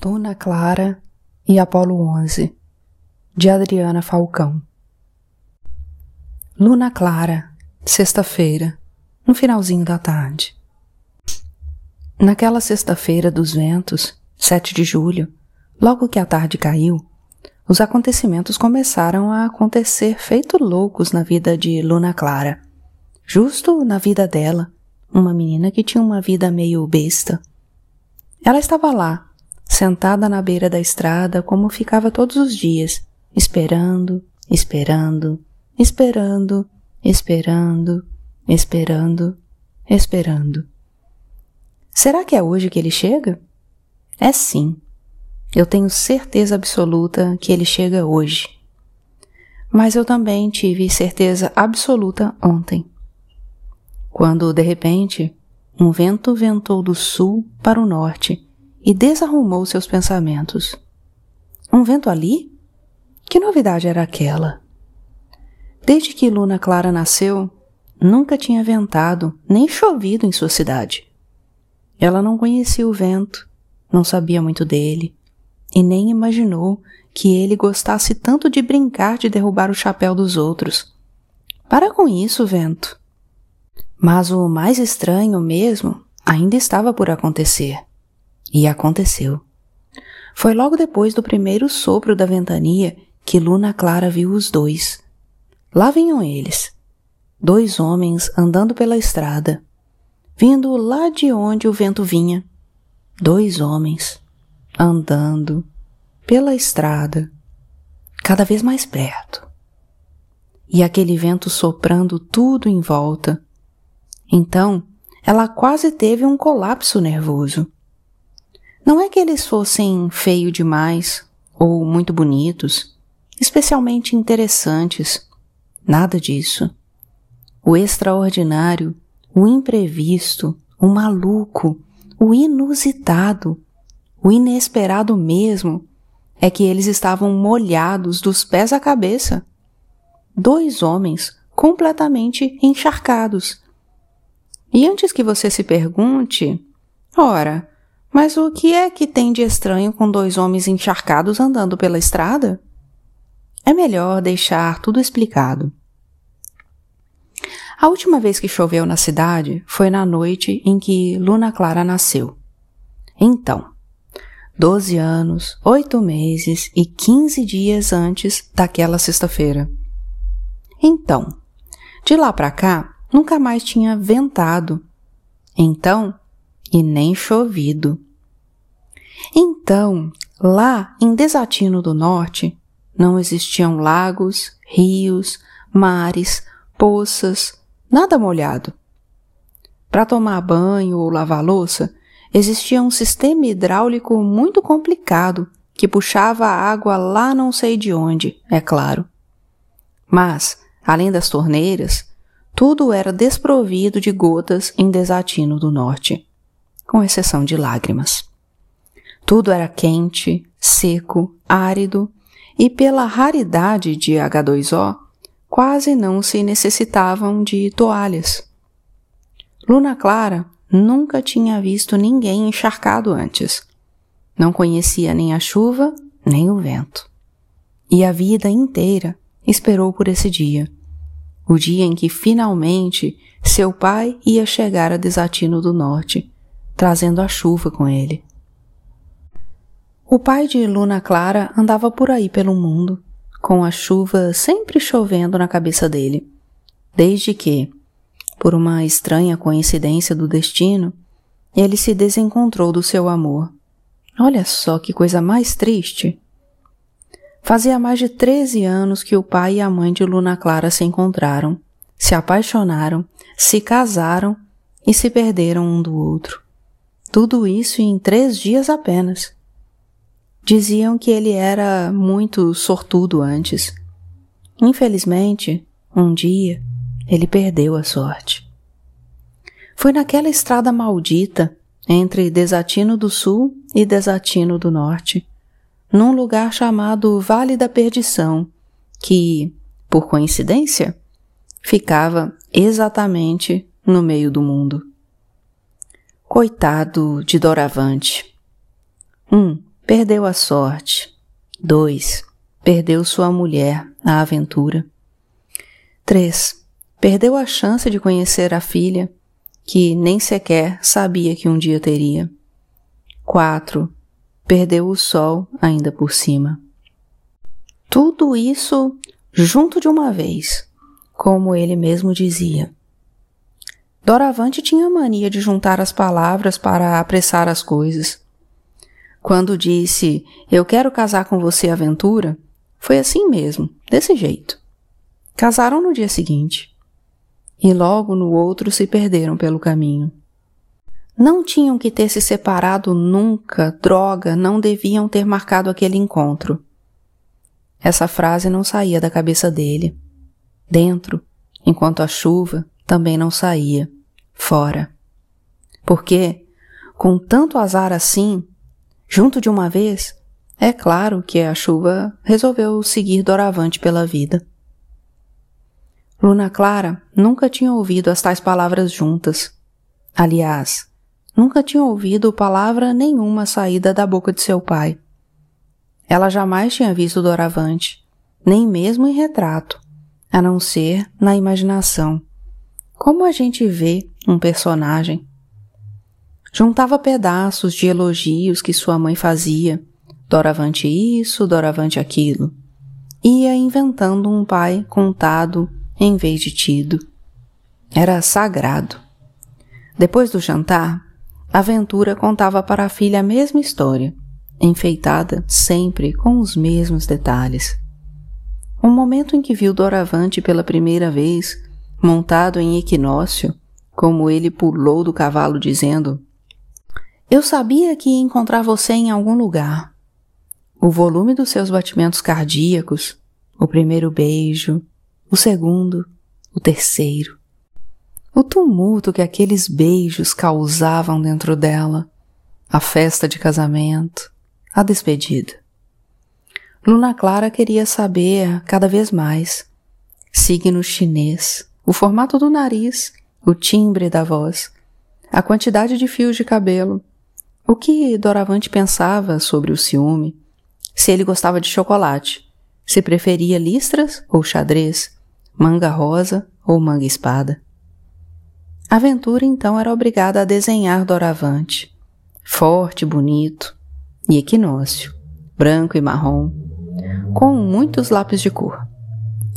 Luna Clara e Apolo 11, de Adriana Falcão. Luna Clara, sexta-feira, no finalzinho da tarde. Naquela sexta-feira dos ventos, 7 de julho, logo que a tarde caiu, os acontecimentos começaram a acontecer feito loucos na vida de Luna Clara. Justo na vida dela, uma menina que tinha uma vida meio besta. Ela estava lá, sentada na beira da estrada como ficava todos os dias, esperando, esperando, esperando, esperando, esperando, esperando. Será que é hoje que ele chega? É sim. Eu tenho certeza absoluta que ele chega hoje. Mas eu também tive certeza absoluta ontem. Quando, de repente, um vento ventou do sul para o norte e desarrumou seus pensamentos. Um vento ali? Que novidade era aquela? Desde que Luna Clara nasceu, nunca tinha ventado nem chovido em sua cidade. Ela não conhecia o vento, não sabia muito dele e nem imaginou que ele gostasse tanto de brincar de derrubar o chapéu dos outros. Para com isso, vento. Mas o mais estranho mesmo ainda estava por acontecer. E aconteceu. Foi logo depois do primeiro sopro da ventania que Luna Clara viu os dois. Lá vinham eles, dois homens andando pela estrada, vindo lá de onde o vento vinha. Dois homens andando pela estrada, cada vez mais perto. E aquele vento soprando tudo em volta. Então, ela quase teve um colapso nervoso. Não é que eles fossem feio demais ou muito bonitos, especialmente interessantes. Nada disso. O extraordinário, o imprevisto, o maluco, o inusitado, o inesperado mesmo, é que eles estavam molhados dos pés à cabeça. Dois homens completamente encharcados. E antes que você se pergunte, ora, mas o que é que tem de estranho com dois homens encharcados andando pela estrada? É melhor deixar tudo explicado. A última vez que choveu na cidade foi na noite em que Luna Clara nasceu. Então, doze anos, oito meses e quinze dias antes daquela sexta-feira. Então, de lá para cá, nunca mais tinha ventado. Então, e nem chovido. Então, lá em Desatino do Norte, não existiam lagos, rios, mares, poças, nada molhado. Para tomar banho ou lavar louça, existia um sistema hidráulico muito complicado que puxava a água lá não sei de onde, é claro. Mas, além das torneiras, tudo era desprovido de gotas em Desatino do Norte com exceção de lágrimas. Tudo era quente, seco, árido e, pela raridade de H2O, quase não se necessitavam de toalhas. Luna Clara nunca tinha visto ninguém encharcado antes. Não conhecia nem a chuva, nem o vento. E a vida inteira esperou por esse dia. O dia em que finalmente seu pai ia chegar a Desatino do Norte trazendo a chuva com ele. O pai de Luna Clara andava por aí pelo mundo, com a chuva sempre chovendo na cabeça dele, desde que, por uma estranha coincidência do destino, ele se desencontrou do seu amor. Olha só que coisa mais triste! Fazia mais de 13 anos que o pai e a mãe de Luna Clara se encontraram, se apaixonaram, se casaram e se perderam um do outro. Tudo isso em três dias apenas. Diziam que ele era muito sortudo antes. Infelizmente, um dia, ele perdeu a sorte. Foi naquela estrada maldita entre Desatino do Sul e Desatino do Norte, num lugar chamado Vale da Perdição, que, por coincidência, ficava exatamente no meio do mundo. Coitado de Doravante. Um, Perdeu a sorte. 2. Perdeu sua mulher, a aventura. 3. Perdeu a chance de conhecer a filha, que nem sequer sabia que um dia teria. 4. Perdeu o sol ainda por cima. Tudo isso junto de uma vez, como ele mesmo dizia. Doravante tinha mania de juntar as palavras para apressar as coisas. Quando disse Eu quero casar com você, aventura, foi assim mesmo, desse jeito. Casaram no dia seguinte. E logo no outro se perderam pelo caminho. Não tinham que ter se separado nunca, droga, não deviam ter marcado aquele encontro. Essa frase não saía da cabeça dele. Dentro, enquanto a chuva também não saía, fora. Porque, com tanto azar assim, junto de uma vez, é claro que a chuva resolveu seguir doravante pela vida. Luna Clara nunca tinha ouvido as tais palavras juntas. Aliás, nunca tinha ouvido palavra nenhuma saída da boca de seu pai. Ela jamais tinha visto Doravante, nem mesmo em retrato, a não ser na imaginação. Como a gente vê um personagem. Juntava pedaços de elogios que sua mãe fazia, doravante isso, doravante aquilo. Ia inventando um pai contado em vez de tido. Era sagrado. Depois do jantar, a contava para a filha a mesma história, enfeitada sempre com os mesmos detalhes. O momento em que viu Doravante pela primeira vez, montado em equinócio, como ele pulou do cavalo dizendo: Eu sabia que ia encontrar você em algum lugar. O volume dos seus batimentos cardíacos, o primeiro beijo, o segundo, o terceiro. O tumulto que aqueles beijos causavam dentro dela, a festa de casamento, a despedida. Luna Clara queria saber cada vez mais signo chinês, o formato do nariz, o timbre da voz, a quantidade de fios de cabelo, o que Doravante pensava sobre o ciúme, se ele gostava de chocolate, se preferia listras ou xadrez, manga rosa ou manga espada. A aventura então era obrigada a desenhar Doravante, forte, bonito, e equinócio, branco e marrom, com muitos lápis de cor.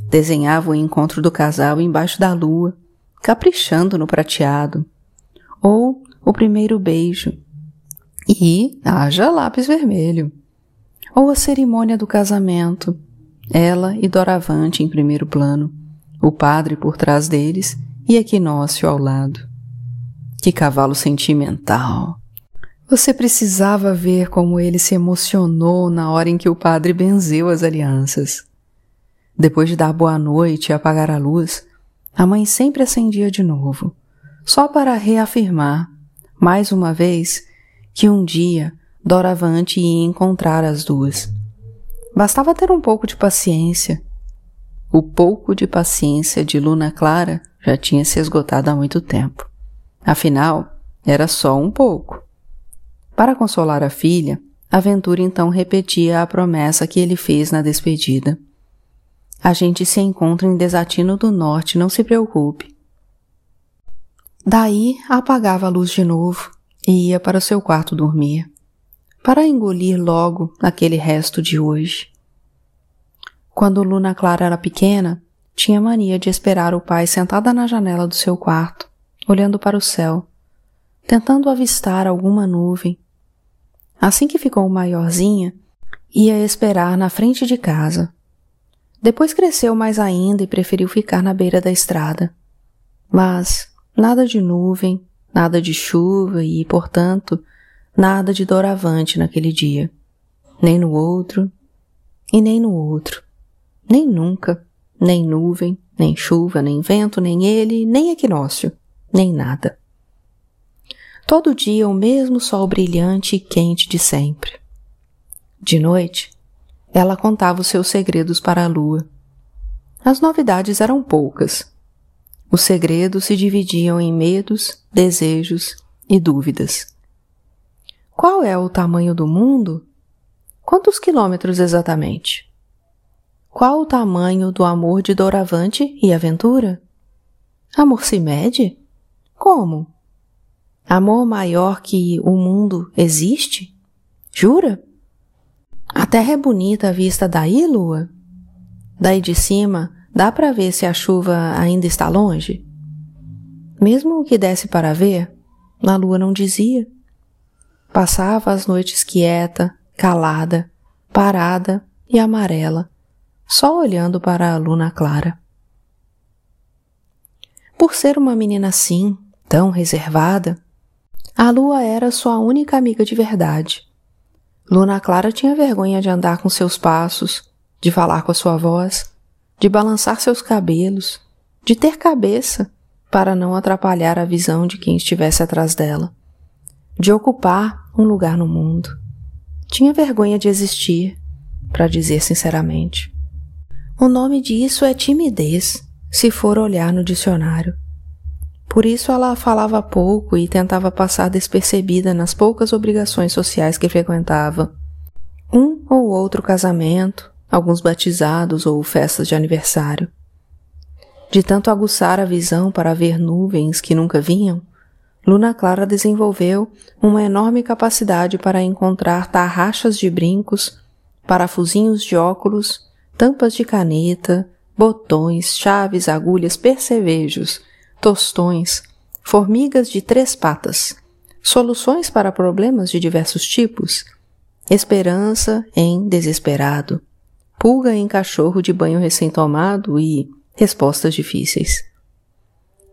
Desenhava o encontro do casal embaixo da lua, caprichando no prateado, ou o primeiro beijo, e haja lápis vermelho, ou a cerimônia do casamento, ela e Doravante em primeiro plano, o padre por trás deles e Equinócio ao lado. Que cavalo sentimental! Você precisava ver como ele se emocionou na hora em que o padre benzeu as alianças. Depois de dar boa noite e apagar a luz, a mãe sempre acendia de novo, só para reafirmar, mais uma vez, que um dia Doravante ia encontrar as duas. Bastava ter um pouco de paciência. O pouco de paciência de Luna Clara já tinha se esgotado há muito tempo. Afinal, era só um pouco. Para consolar a filha, Aventura então repetia a promessa que ele fez na despedida. A gente se encontra em Desatino do Norte, não se preocupe. Daí apagava a luz de novo e ia para o seu quarto dormir, para engolir logo aquele resto de hoje. Quando Luna Clara era pequena, tinha mania de esperar o pai sentada na janela do seu quarto, olhando para o céu, tentando avistar alguma nuvem Assim que ficou maiorzinha, ia esperar na frente de casa. Depois cresceu mais ainda e preferiu ficar na beira da estrada. Mas nada de nuvem, nada de chuva e, portanto, nada de doravante naquele dia. Nem no outro, e nem no outro. Nem nunca, nem nuvem, nem chuva, nem vento, nem ele, nem equinócio, nem nada. Todo dia o mesmo sol brilhante e quente de sempre. De noite, ela contava os seus segredos para a lua. As novidades eram poucas. Os segredos se dividiam em medos, desejos e dúvidas. Qual é o tamanho do mundo? Quantos quilômetros exatamente? Qual o tamanho do amor de Doravante e Aventura? Amor se mede? Como? Amor maior que o mundo existe? Jura? A terra é bonita à vista daí, Lua? Daí de cima, dá para ver se a chuva ainda está longe? Mesmo que desse para ver, a lua não dizia. Passava as noites quieta, calada, parada e amarela, só olhando para a luna clara. Por ser uma menina assim, tão reservada, a lua era sua única amiga de verdade. Luna Clara tinha vergonha de andar com seus passos, de falar com a sua voz, de balançar seus cabelos, de ter cabeça para não atrapalhar a visão de quem estivesse atrás dela, de ocupar um lugar no mundo. Tinha vergonha de existir, para dizer sinceramente. O nome disso é timidez, se for olhar no dicionário. Por isso ela falava pouco e tentava passar despercebida nas poucas obrigações sociais que frequentava. Um ou outro casamento, alguns batizados ou festas de aniversário. De tanto aguçar a visão para ver nuvens que nunca vinham, Luna Clara desenvolveu uma enorme capacidade para encontrar tarraxas de brincos, parafusinhos de óculos, tampas de caneta, botões, chaves, agulhas, percevejos, tostões, formigas de três patas, soluções para problemas de diversos tipos, esperança em desesperado, pulga em cachorro de banho recém-tomado e respostas difíceis.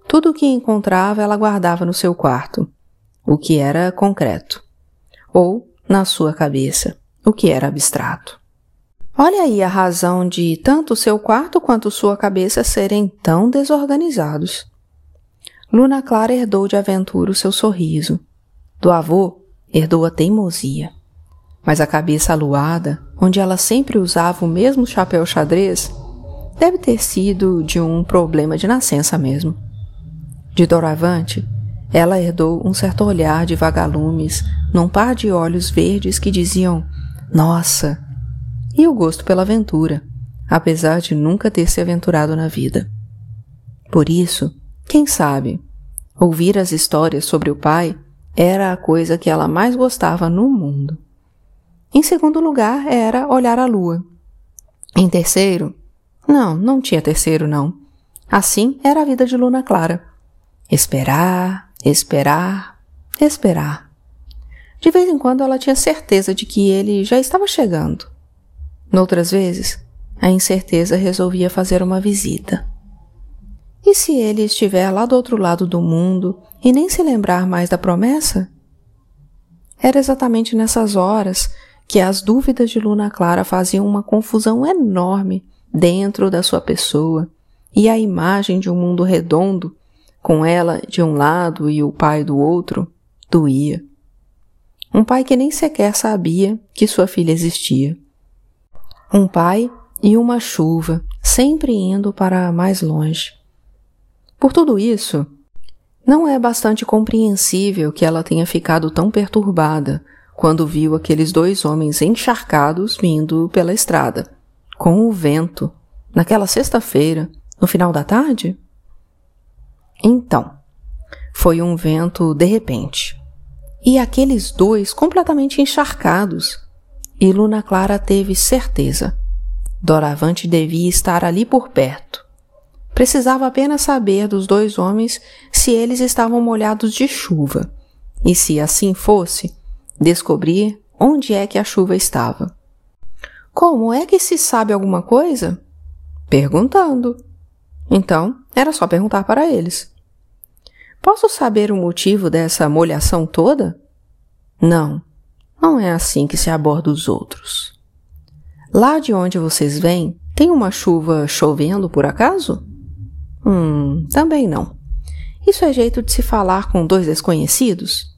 Tudo o que encontrava ela guardava no seu quarto, o que era concreto, ou na sua cabeça, o que era abstrato. Olha aí a razão de tanto seu quarto quanto sua cabeça serem tão desorganizados. Luna Clara herdou de aventura o seu sorriso. Do avô, herdou a teimosia. Mas a cabeça aluada, onde ela sempre usava o mesmo chapéu xadrez, deve ter sido de um problema de nascença mesmo. De doravante, ela herdou um certo olhar de vagalumes num par de olhos verdes que diziam Nossa! E o gosto pela aventura, apesar de nunca ter se aventurado na vida. Por isso, quem sabe? Ouvir as histórias sobre o pai era a coisa que ela mais gostava no mundo. Em segundo lugar, era olhar a lua. Em terceiro, não, não tinha terceiro, não. Assim era a vida de Luna Clara. Esperar, esperar, esperar. De vez em quando ela tinha certeza de que ele já estava chegando. Noutras vezes, a incerteza resolvia fazer uma visita. E se ele estiver lá do outro lado do mundo e nem se lembrar mais da promessa? Era exatamente nessas horas que as dúvidas de Luna Clara faziam uma confusão enorme dentro da sua pessoa e a imagem de um mundo redondo, com ela de um lado e o pai do outro, doía. Um pai que nem sequer sabia que sua filha existia. Um pai e uma chuva, sempre indo para mais longe. Por tudo isso, não é bastante compreensível que ela tenha ficado tão perturbada quando viu aqueles dois homens encharcados vindo pela estrada, com o vento, naquela sexta-feira, no final da tarde? Então, foi um vento de repente. E aqueles dois completamente encharcados. E Luna Clara teve certeza. Doravante devia estar ali por perto. Precisava apenas saber dos dois homens se eles estavam molhados de chuva, e se assim fosse, descobrir onde é que a chuva estava. Como é que se sabe alguma coisa? Perguntando. Então, era só perguntar para eles. Posso saber o motivo dessa molhação toda? Não, não é assim que se aborda os outros. Lá de onde vocês vêm, tem uma chuva chovendo por acaso? Hum, também não. Isso é jeito de se falar com dois desconhecidos?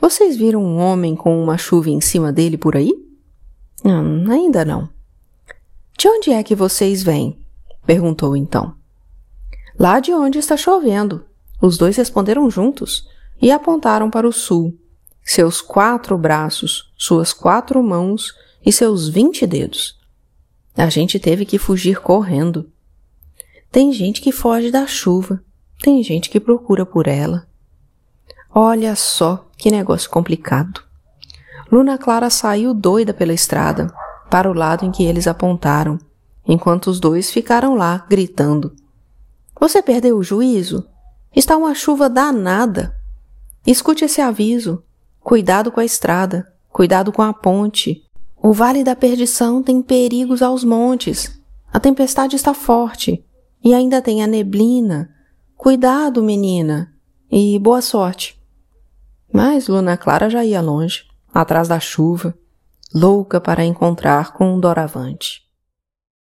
Vocês viram um homem com uma chuva em cima dele por aí? Hum, ainda não. De onde é que vocês vêm? perguntou então. Lá de onde está chovendo. Os dois responderam juntos e apontaram para o sul, seus quatro braços, suas quatro mãos e seus vinte dedos. A gente teve que fugir correndo. Tem gente que foge da chuva, tem gente que procura por ela. Olha só que negócio complicado. Luna Clara saiu doida pela estrada, para o lado em que eles apontaram, enquanto os dois ficaram lá gritando. Você perdeu o juízo? Está uma chuva danada. Escute esse aviso. Cuidado com a estrada, cuidado com a ponte. O vale da perdição tem perigos aos montes. A tempestade está forte e ainda tem a neblina. Cuidado, menina, e boa sorte. Mas Luna Clara já ia longe, atrás da chuva, louca para encontrar com um doravante.